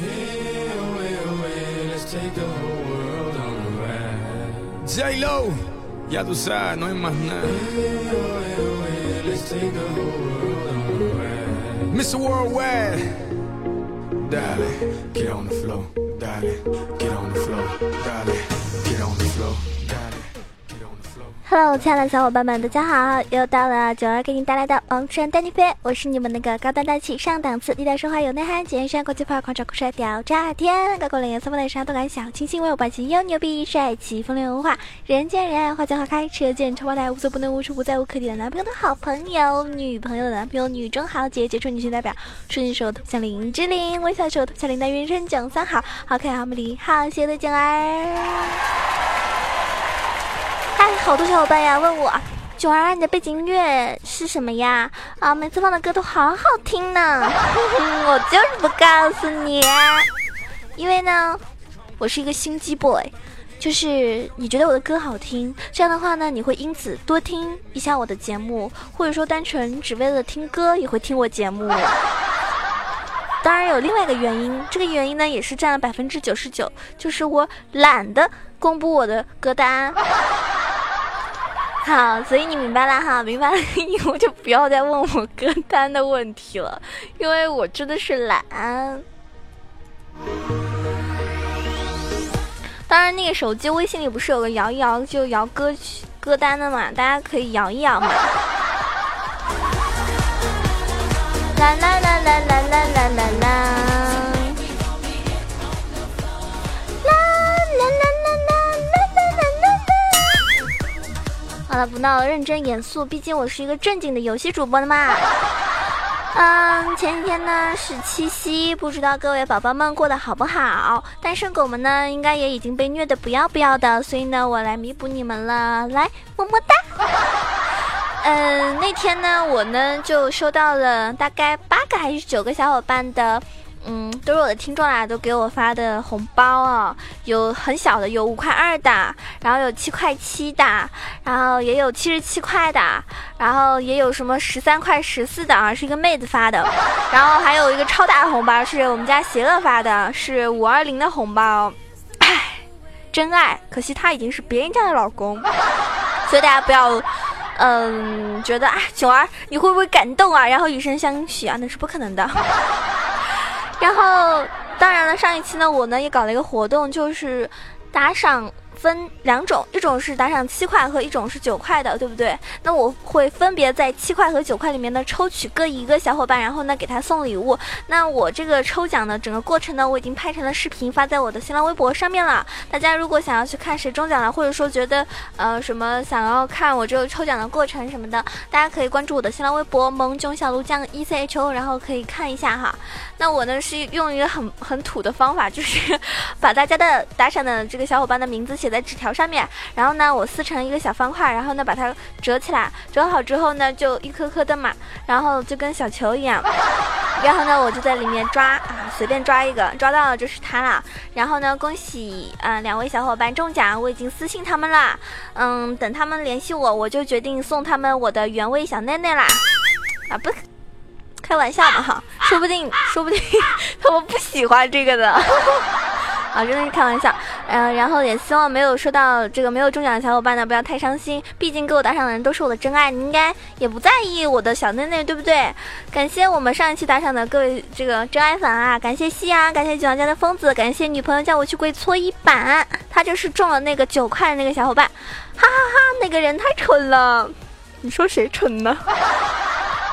World. J-Lo, ya tú sabes, no hay más nada. Mr. Worldwide, dale, get on the floor, dale. Hello，亲爱的小伙伴们，大家好！又到了九儿给你带来的《王神带你飞》，我是你们那个高端大气上档次、低调奢华有内涵、简约山国际范儿、狂拽酷帅屌炸天、高贵冷艳色风的啥都敢想、清新温柔霸气又牛逼、帅气风流文化、人见人爱、花见花开、车见车爆胎、无所不能、无处不在、无可替代男朋友的好朋友、女朋友的男朋友、女中豪杰、杰出女性代表、顺手头像林志玲、微笑手头像林黛玉、人生三好、好可爱、好美丽、好邪的九儿。好多小伙伴呀问我，九儿，你的背景音乐是什么呀？啊，每次放的歌都好好听呢。我就是不告诉你，因为呢，我是一个心机 boy，就是你觉得我的歌好听，这样的话呢，你会因此多听一下我的节目，或者说单纯只为了听歌也会听我节目。当然有另外一个原因，这个原因呢也是占了百分之九十九，就是我懒得公布我的歌单。好，所以你明白了哈，明白了以后就不要再问我歌单的问题了，因为我真的是懒。当然，那个手机微信里不是有个摇一摇就摇歌曲歌单的嘛，大家可以摇一摇嘛。啦啦啦啦啦啦啦啦啦。好了，不闹了，认真严肃，毕竟我是一个正经的游戏主播的嘛。嗯，前几天呢是七夕，不知道各位宝宝们过得好不好？单身狗们呢，应该也已经被虐的不要不要的，所以呢，我来弥补你们了，来么么哒。嗯，那天呢，我呢就收到了大概八个还是九个小伙伴的。嗯，都是我的听众啦，都给我发的红包啊，有很小的，有五块二的，然后有七块七的，然后也有七十七块的，然后也有什么十三块十四的啊，是一个妹子发的，然后还有一个超大的红包是我们家邪恶发的，是五二零的红包，唉，真爱，可惜他已经是别人家的老公，所以大家不要，嗯，觉得啊，九儿你会不会感动啊？然后以身相许啊，那是不可能的。然后，当然了，上一期呢，我呢也搞了一个活动，就是打赏。分两种，一种是打赏七块和一种是九块的，对不对？那我会分别在七块和九块里面呢抽取各一个小伙伴，然后呢给他送礼物。那我这个抽奖的整个过程呢，我已经拍成了视频发在我的新浪微博上面了。大家如果想要去看谁中奖了，或者说觉得呃什么想要看我这个抽奖的过程什么的，大家可以关注我的新浪微博萌囧小鹿酱 E C H O，然后可以看一下哈。那我呢是用一个很很土的方法，就是 把大家的打赏的这个小伙伴的名字写。在纸条上面，然后呢，我撕成一个小方块，然后呢，把它折起来，折好之后呢，就一颗颗的嘛，然后就跟小球一样，然后呢，我就在里面抓啊，随便抓一个，抓到了就是它了。然后呢，恭喜啊两位小伙伴中奖，我已经私信他们了，嗯，等他们联系我，我就决定送他们我的原味小内内啦。啊，不，开玩笑的哈，说不定，说不定 他们不喜欢这个的。啊，真的是开玩笑，嗯，然后也希望没有收到这个没有中奖的小伙伴呢，不要太伤心，毕竟给我打赏的人都是我的真爱，你应该也不在意我的小内内，对不对？感谢我们上一期打赏的各位这个真爱粉啊，感谢夕阳，感谢九阳家的疯子，感谢女朋友叫我去跪搓衣板，他就是中了那个九块的那个小伙伴，哈哈哈，那个人太蠢了，你说谁蠢呢？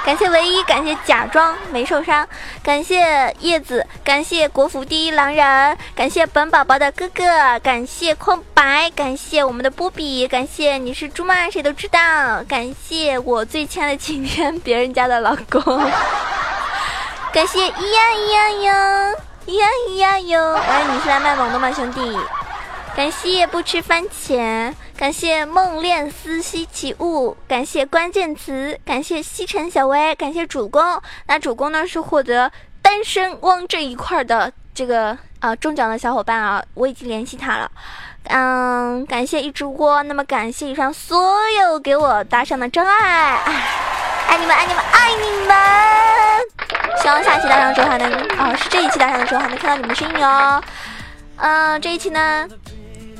感谢唯一，感谢假装没受伤，感谢叶子，感谢国服第一狼人，感谢本宝宝的哥哥，感谢空白，感谢我们的波比，感谢你是猪吗？谁都知道，感谢我最亲爱的晴天，别人家的老公，感谢咿呀咿呀哟，咿呀咿呀哟，哎，你是来卖萌的吗，兄弟？感谢不吃番茄，感谢梦恋思稀奇物，感谢关键词，感谢西城小薇，感谢主公。那主公呢是获得单身汪这一块的这个啊中奖的小伙伴啊，我已经联系他了。嗯，感谢一只锅。那么感谢以上所有给我打赏的真爱。爱你们，爱你们，爱你们！希望下期打赏之后还能，哦，是这一期打赏的时候还能看到你们的身影哦。嗯，这一期呢，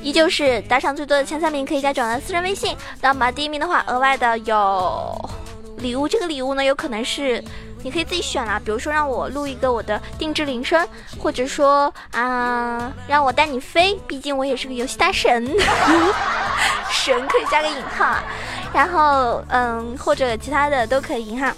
依旧是打赏最多的前三名可以加转的私人微信。那么第一名的话，额外的有礼物，这个礼物呢，有可能是。你可以自己选啦，比如说让我录一个我的定制铃声，或者说啊让我带你飞，毕竟我也是个游戏大神，神可以加个引号，然后嗯或者其他的都可以哈。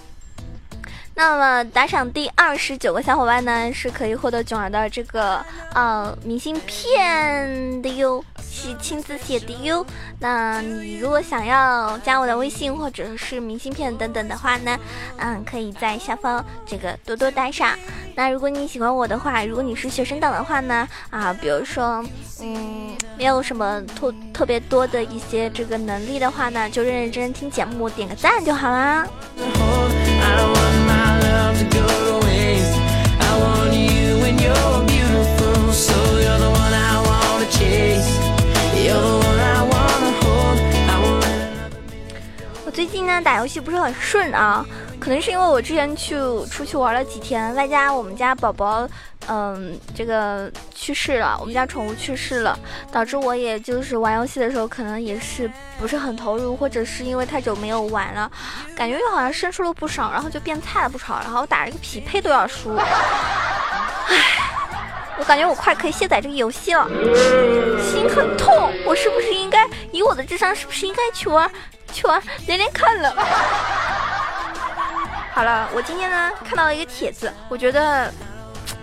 那么打赏第二十九个小伙伴呢，是可以获得囧儿的这个呃明信片的哟，是亲自写的哟。那你如果想要加我的微信或者是明信片等等的话呢，嗯，可以在下方这个多多打赏。那如果你喜欢我的话，如果你是学生党的话呢，啊，比如说嗯没有什么特特别多的一些这个能力的话呢，就认认真真听节目，点个赞就好啦。我最近呢打游戏不是很顺啊，可能是因为我之前去出去玩了几天，外加我们家宝宝。嗯，这个去世了，我们家宠物去世了，导致我也就是玩游戏的时候可能也是不是很投入，或者是因为太久没有玩了，感觉又好像生疏了不少，然后就变菜了不少，然后打这个匹配都要输，唉，我感觉我快可以卸载这个游戏了，心很痛，我是不是应该以我的智商，是不是应该去玩去玩连连看了？好了，我今天呢看到了一个帖子，我觉得。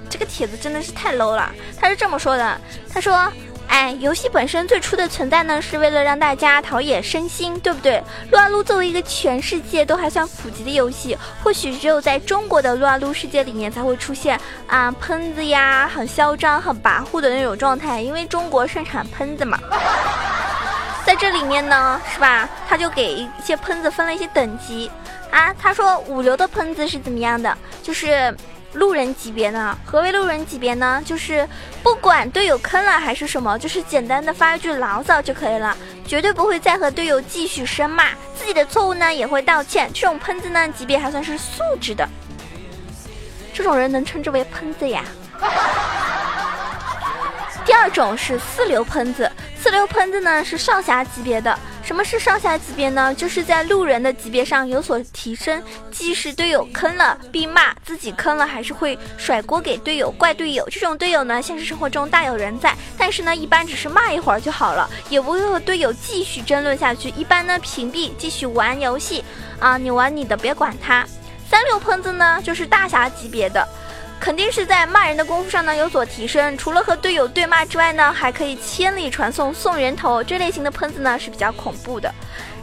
这个帖子真的是太 low 了，他是这么说的：“他说，哎，游戏本身最初的存在呢，是为了让大家陶冶身心，对不对？撸啊撸作为一个全世界都还算普及的游戏，或许只有在中国的撸啊撸世界里面才会出现啊喷子呀，很嚣张、很跋扈的那种状态，因为中国盛产喷子嘛。在这里面呢，是吧？他就给一些喷子分了一些等级啊。他说五流的喷子是怎么样的？就是。”路人级别呢？何为路人级别呢？就是不管队友坑了还是什么，就是简单的发一句牢骚就可以了，绝对不会再和队友继续深骂，自己的错误呢也会道歉。这种喷子呢级别还算是素质的，这种人能称之为喷子呀。第二种是四流喷子，四流喷子呢是上侠级别的。什么是上下级别呢？就是在路人的级别上有所提升，即使队友坑了必骂，自己坑了还是会甩锅给队友，怪队友。这种队友呢，现实生活中大有人在，但是呢，一般只是骂一会儿就好了，也不会和队友继续争论下去。一般呢，屏蔽，继续玩游戏。啊，你玩你的，别管他。三流喷子呢，就是大侠级别的。肯定是在骂人的功夫上呢有所提升，除了和队友对骂之外呢，还可以千里传送送人头。这类型的喷子呢是比较恐怖的。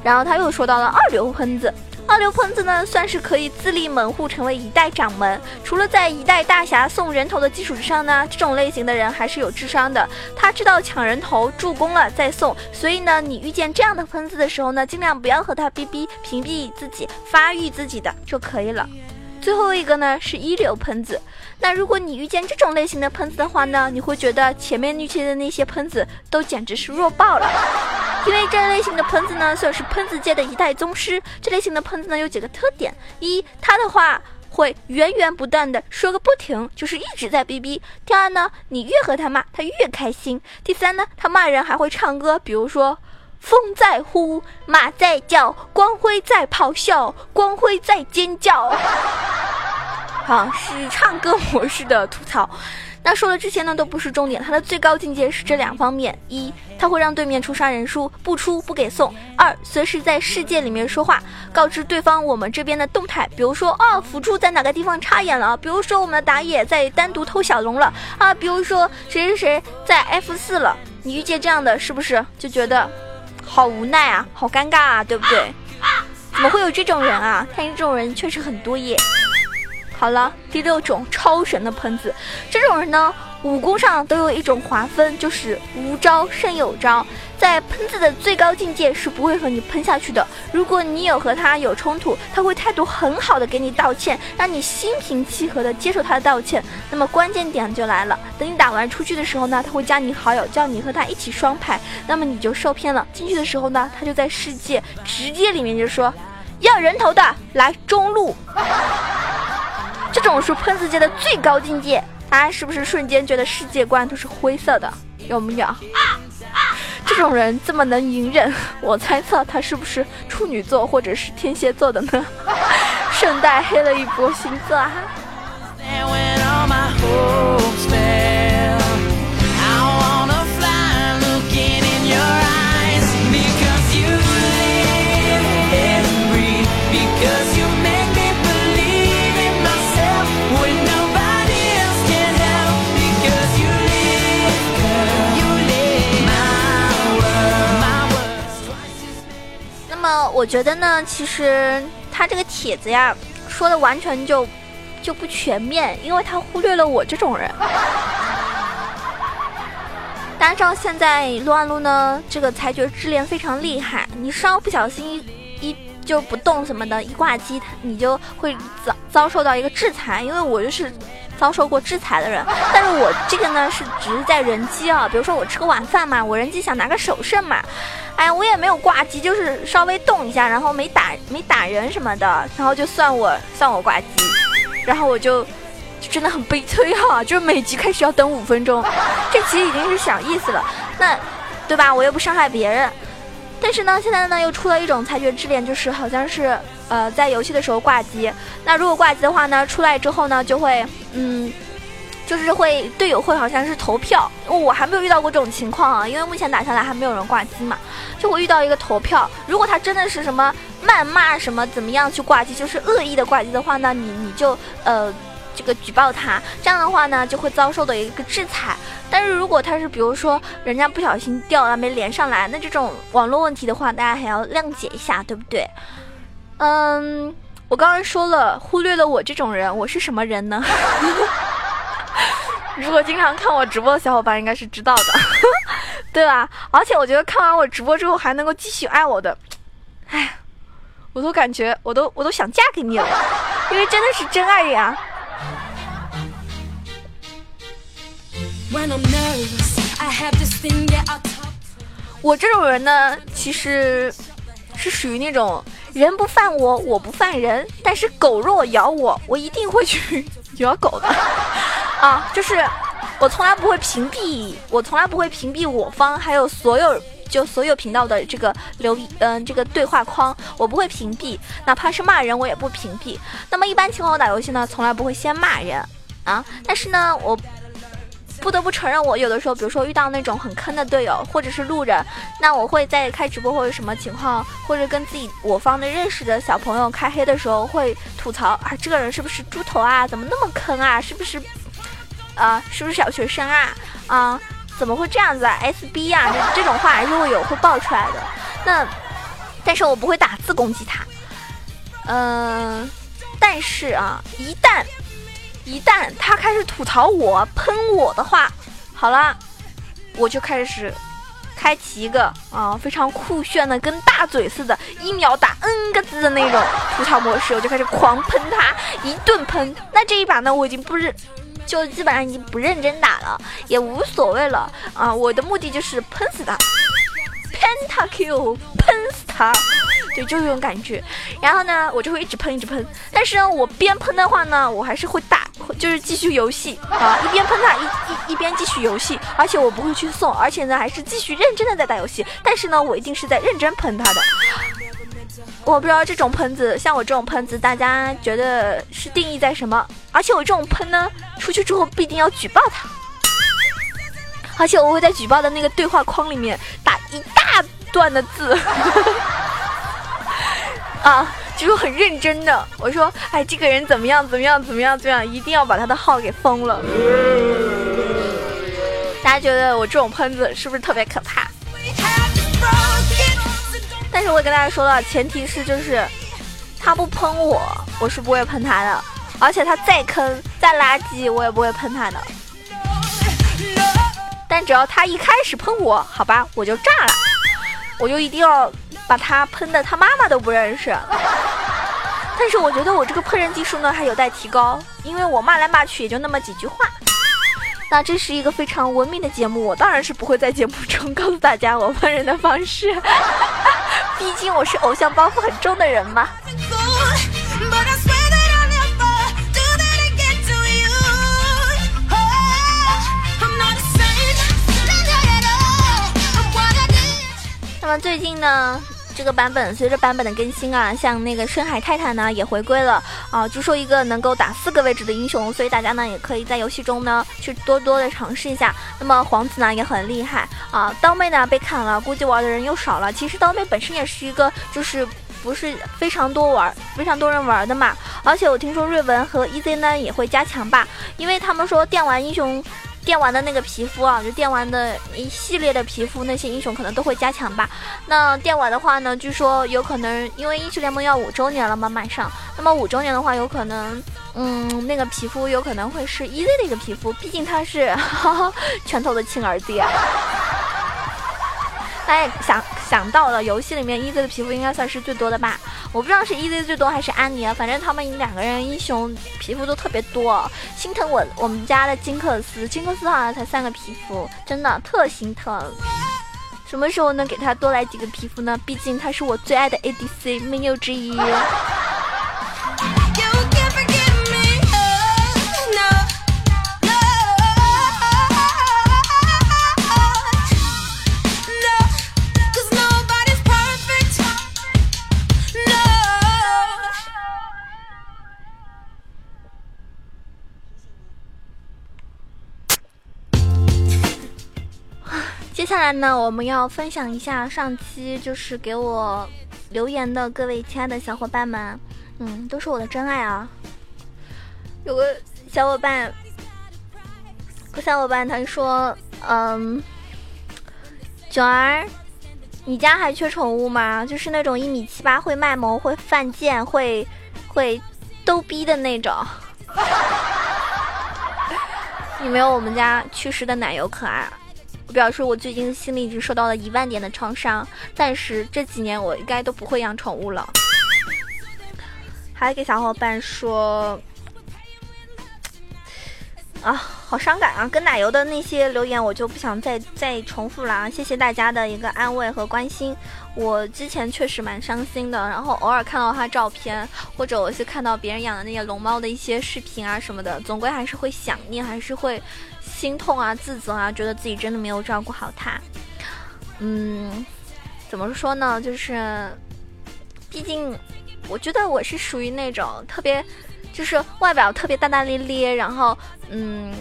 然后他又说到了二流喷子，二流喷子呢算是可以自立门户，成为一代掌门。除了在一代大侠送人头的基础之上呢，这种类型的人还是有智商的。他知道抢人头助攻了再送，所以呢，你遇见这样的喷子的时候呢，尽量不要和他逼逼，屏蔽自己，发育自己的就可以了。最后一个呢是一流喷子，那如果你遇见这种类型的喷子的话呢，你会觉得前面遇见的那些喷子都简直是弱爆了，因为这类型的喷子呢算是喷子界的一代宗师。这类型的喷子呢有几个特点：一，他的话会源源不断的说个不停，就是一直在逼逼；第二呢，你越和他骂，他越开心；第三呢，他骂人还会唱歌，比如说。风在呼，马在叫，光辉在咆哮，光辉在尖叫。好，是唱歌模式的吐槽。那说了这些呢，都不是重点。它的最高境界是这两方面：一，它会让对面出杀人书，不出不给送；二，随时在世界里面说话，告知对方我们这边的动态。比如说，哦，辅助在哪个地方插眼了；比如说，我们的打野在单独偷小龙了啊；比如说，谁谁谁在 F 四了。你遇见这样的是不是就觉得？好无奈啊，好尴尬啊，对不对？怎么会有这种人啊？看你这种人确实很多耶。好了，第六种超神的喷子，这种人呢，武功上都有一种划分，就是无招胜有招。在喷子的最高境界是不会和你喷下去的。如果你有和他有冲突，他会态度很好的给你道歉，让你心平气和的接受他的道歉。那么关键点就来了，等你打完出去的时候呢，他会加你好友，叫你和他一起双排。那么你就受骗了。进去的时候呢，他就在世界直接里面就说：“要人头的来中路。这种是喷子界的最高境界，大家是不是瞬间觉得世界观都是灰色的？有没有？这种人这么能隐忍，我猜测他是不是处女座或者是天蝎座的呢？顺带黑了一波星座啊！我觉得呢，其实他这个帖子呀，说的完全就就不全面，因为他忽略了我这种人。大家知道现在撸啊撸呢，这个裁决之恋非常厉害，你稍不小心一就不动什么的，一挂机，你就会遭遭受到一个制裁。因为我就是遭受过制裁的人，但是我这个呢是只是在人机啊，比如说我吃个晚饭嘛，我人机想拿个首胜嘛。哎呀，我也没有挂机，就是稍微动一下，然后没打没打人什么的，然后就算我算我挂机，然后我就就真的很悲催哈，就是每局开始要等五分钟，这其实已经是小意思了，那对吧？我又不伤害别人，但是呢，现在呢又出了一种裁决之恋，就是好像是呃在游戏的时候挂机，那如果挂机的话呢，出来之后呢就会嗯。就是会队友会好像是投票，我还没有遇到过这种情况啊，因为目前打下来还没有人挂机嘛，就会遇到一个投票。如果他真的是什么谩骂什么怎么样去挂机，就是恶意的挂机的话呢，你你就呃这个举报他，这样的话呢就会遭受的一个制裁。但是如果他是比如说人家不小心掉了没连上来，那这种网络问题的话，大家还要谅解一下，对不对？嗯，我刚刚说了，忽略了我这种人，我是什么人呢？如果经常看我直播的小伙伴应该是知道的，对吧？而且我觉得看完我直播之后还能够继续爱我的，哎，我都感觉我都我都想嫁给你了，因为真的是真爱呀。我这种人呢，其实是属于那种人不犯我，我不犯人，但是狗若咬我，我一定会去 咬狗的。啊，就是我从来不会屏蔽，我从来不会屏蔽我方，还有所有就所有频道的这个留嗯这个对话框，我不会屏蔽，哪怕是骂人我也不屏蔽。那么一般情况我打游戏呢，从来不会先骂人啊，但是呢，我不得不承认，我有的时候，比如说遇到那种很坑的队友或者是路人，那我会在开直播或者什么情况，或者跟自己我方的认识的小朋友开黑的时候，会吐槽啊，这个人是不是猪头啊？怎么那么坑啊？是不是？啊，是不是小学生啊？啊，怎么会这样子啊？SB 呀，这这种话还是会有会爆出来的。那，但是我不会打字攻击他。嗯，但是啊，一旦一旦他开始吐槽我、喷我的话，好了，我就开始开启一个啊非常酷炫的，跟大嘴似的，一秒打 N 个字的那种吐槽模式，我就开始狂喷他，一顿喷。那这一把呢，我已经不是。就基本上已经不认真打了，也无所谓了啊！我的目的就是喷死他，pentakill，喷死他，就就这种感觉。然后呢，我就会一直喷，一直喷。但是呢，我边喷的话呢，我还是会打，就是继续游戏啊，一边喷他，一一一边继续游戏。而且我不会去送，而且呢，还是继续认真的在打游戏。但是呢，我一定是在认真喷他的。我不知道这种喷子，像我这种喷子，大家觉得是定义在什么？而且我这种喷呢，出去之后必定要举报他，而且我会在举报的那个对话框里面打一大段的字，啊，就是很认真的，我说，哎，这个人怎么样，怎么样，怎么样，怎么样，一定要把他的号给封了。大家觉得我这种喷子是不是特别可怕？但是我也跟大家说了，前提是就是他不喷我，我是不会喷他的。而且他再坑再垃圾，我也不会喷他的。但只要他一开始喷我，好吧，我就炸了，我就一定要把他喷的他妈妈都不认识。但是我觉得我这个喷人技术呢还有待提高，因为我骂来骂去也就那么几句话。那这是一个非常文明的节目，我当然是不会在节目中告诉大家我喷人的方式，毕竟我是偶像包袱很重的人嘛。那么最近呢？这个版本随着版本的更新啊，像那个深海泰坦呢也回归了啊，据说一个能够打四个位置的英雄，所以大家呢也可以在游戏中呢去多多的尝试一下。那么皇子呢也很厉害啊，刀妹呢被砍了，估计玩的人又少了。其实刀妹本身也是一个就是不是非常多玩、非常多人玩的嘛，而且我听说瑞文和 EZ 呢也会加强吧，因为他们说电玩英雄。电玩的那个皮肤啊，就电玩的一系列的皮肤，那些英雄可能都会加强吧。那电玩的话呢，据说有可能，因为英雄联盟要五周年了嘛，马上。那么五周年的话，有可能，嗯，那个皮肤有可能会是 EZ 的一个皮肤，毕竟他是 拳头的亲儿子呀。哎，想想到了，游戏里面 EZ 的皮肤应该算是最多的吧？我不知道是 EZ 最多还是安妮啊，反正他们两个人英雄皮肤都特别多，心疼我我们家的金克斯，金克斯好像才三个皮肤，真的特心疼。什么时候能给他多来几个皮肤呢？毕竟他是我最爱的 ADC，没有之一。接下来呢，我们要分享一下上期就是给我留言的各位亲爱的小伙伴们，嗯，都是我的真爱啊。有个小伙伴，个小伙伴他说，嗯，九儿，你家还缺宠物吗？就是那种一米七八会卖萌、会犯贱、会会逗逼的那种。你没有我们家去世的奶油可爱。我表示我最近心里已经受到了一万点的创伤，暂时这几年我应该都不会养宠物了。还给小伙伴说，啊，好伤感啊！跟奶油的那些留言我就不想再再重复了啊。谢谢大家的一个安慰和关心。我之前确实蛮伤心的，然后偶尔看到他照片，或者我是看到别人养的那些龙猫的一些视频啊什么的，总归还是会想念，还是会。心痛啊，自责啊，觉得自己真的没有照顾好它。嗯，怎么说呢？就是，毕竟，我觉得我是属于那种特别，就是外表特别大大咧咧，然后嗯，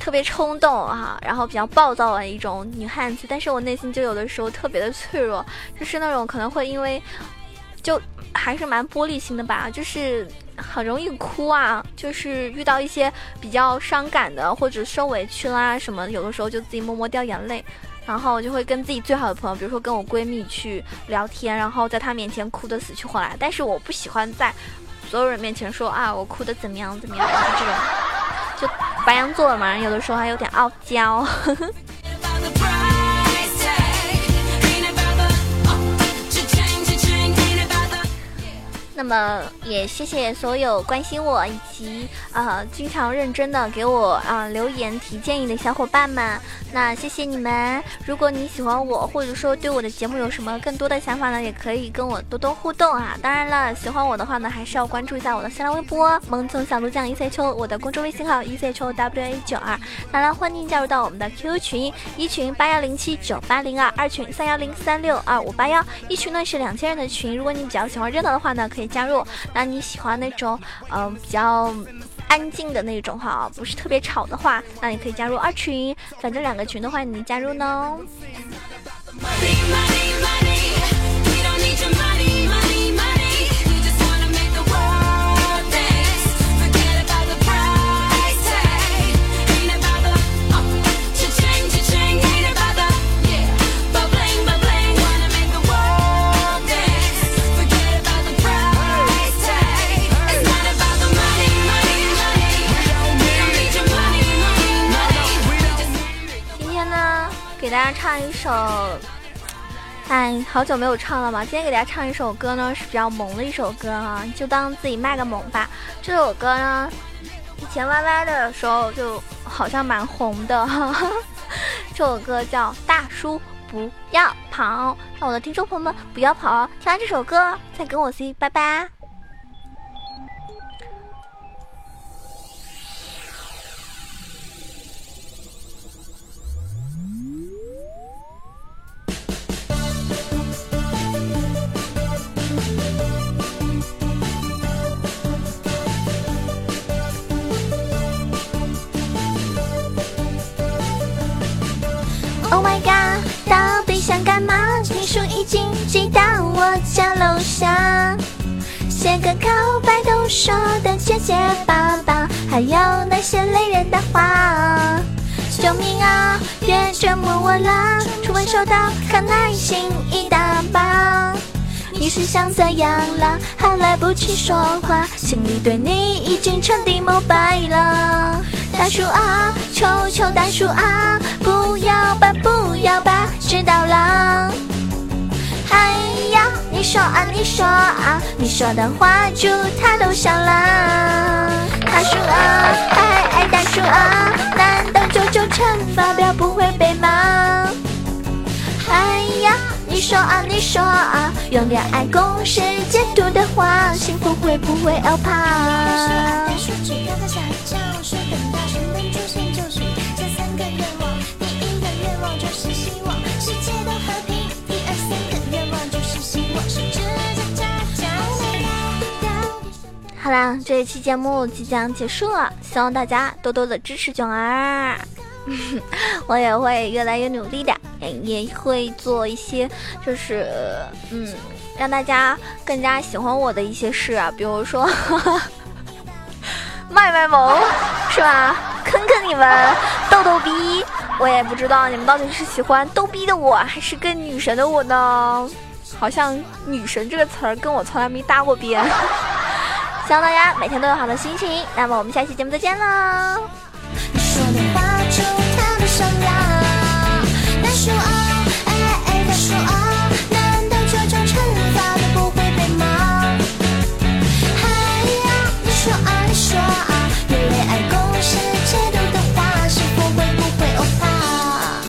特别冲动哈，然后比较暴躁的一种女汉子。但是我内心就有的时候特别的脆弱，就是那种可能会因为，就还是蛮玻璃心的吧，就是。很容易哭啊，就是遇到一些比较伤感的或者受委屈啦什么，有的时候就自己默默掉眼泪，然后就会跟自己最好的朋友，比如说跟我闺蜜去聊天，然后在她面前哭得死去活来。但是我不喜欢在所有人面前说啊，我哭的怎么样怎么样，就这种，就白羊座嘛，有的时候还有点傲娇。那么也谢谢所有关心我以及呃经常认真的给我啊留言提建议的小伙伴们，那谢谢你们。如果你喜欢我，或者说对我的节目有什么更多的想法呢，也可以跟我多多互动啊。当然了，喜欢我的话呢，还是要关注一下我的新浪微博萌宠小鹿酱一 C 秋，我的公众微信号一 C 秋 W A 九二。当然，欢迎加入到我们的 QQ 群，一群八幺零七九八零二，二群三幺零三六二五八幺。一群呢是两千人的群，如果你比较喜欢热闹的话呢，可以。加入，那你喜欢那种嗯比较安静的那种哈，不是特别吵的话，那你可以加入二群，反正两个群的话，你加入呢。给大家唱一首，哎，好久没有唱了嘛。今天给大家唱一首歌呢，是比较萌的一首歌啊，就当自己卖个萌吧。这首歌呢，以前 YY 的时候就好像蛮红的，这首歌叫《大叔不要跑》，让我的听众朋友们不要跑，听完这首歌再跟我 say 拜拜。Oh my god，到底想干嘛？听说已经寄到我家楼下，写个告白都说的结结巴巴，还有那些累人的话。救命啊！别折磨我啦！初吻收到，看耐心一大把。你是想怎样啦？还来不及说话，心里对你已经彻底膜拜了。大叔啊，求求大叔啊，不要吧，不要吧，知道了。哎呀，你说啊，你说啊，你说的话猪他都笑了。大叔啊，哎哎，大叔啊，难道九九乘法表不会背吗？哎呀，你说啊，你说啊，用恋爱公式解读的话，幸福会不会欧趴？好啦，这一期节目即将结束了，希望大家多多的支持囧儿，我也会越来越努力的，也会做一些就是嗯，让大家更加喜欢我的一些事啊，比如说 卖卖萌，是吧？坑坑你们，逗逗逼，我也不知道你们到底是喜欢逗逼的我，还是更女神的我呢？好像女神这个词儿跟我从来没搭过边，希望大家每天都有好的心情。那么我们下期节目再见喽。难道这种惩罚都不会被吗？你说啊，你说啊，因为爱过。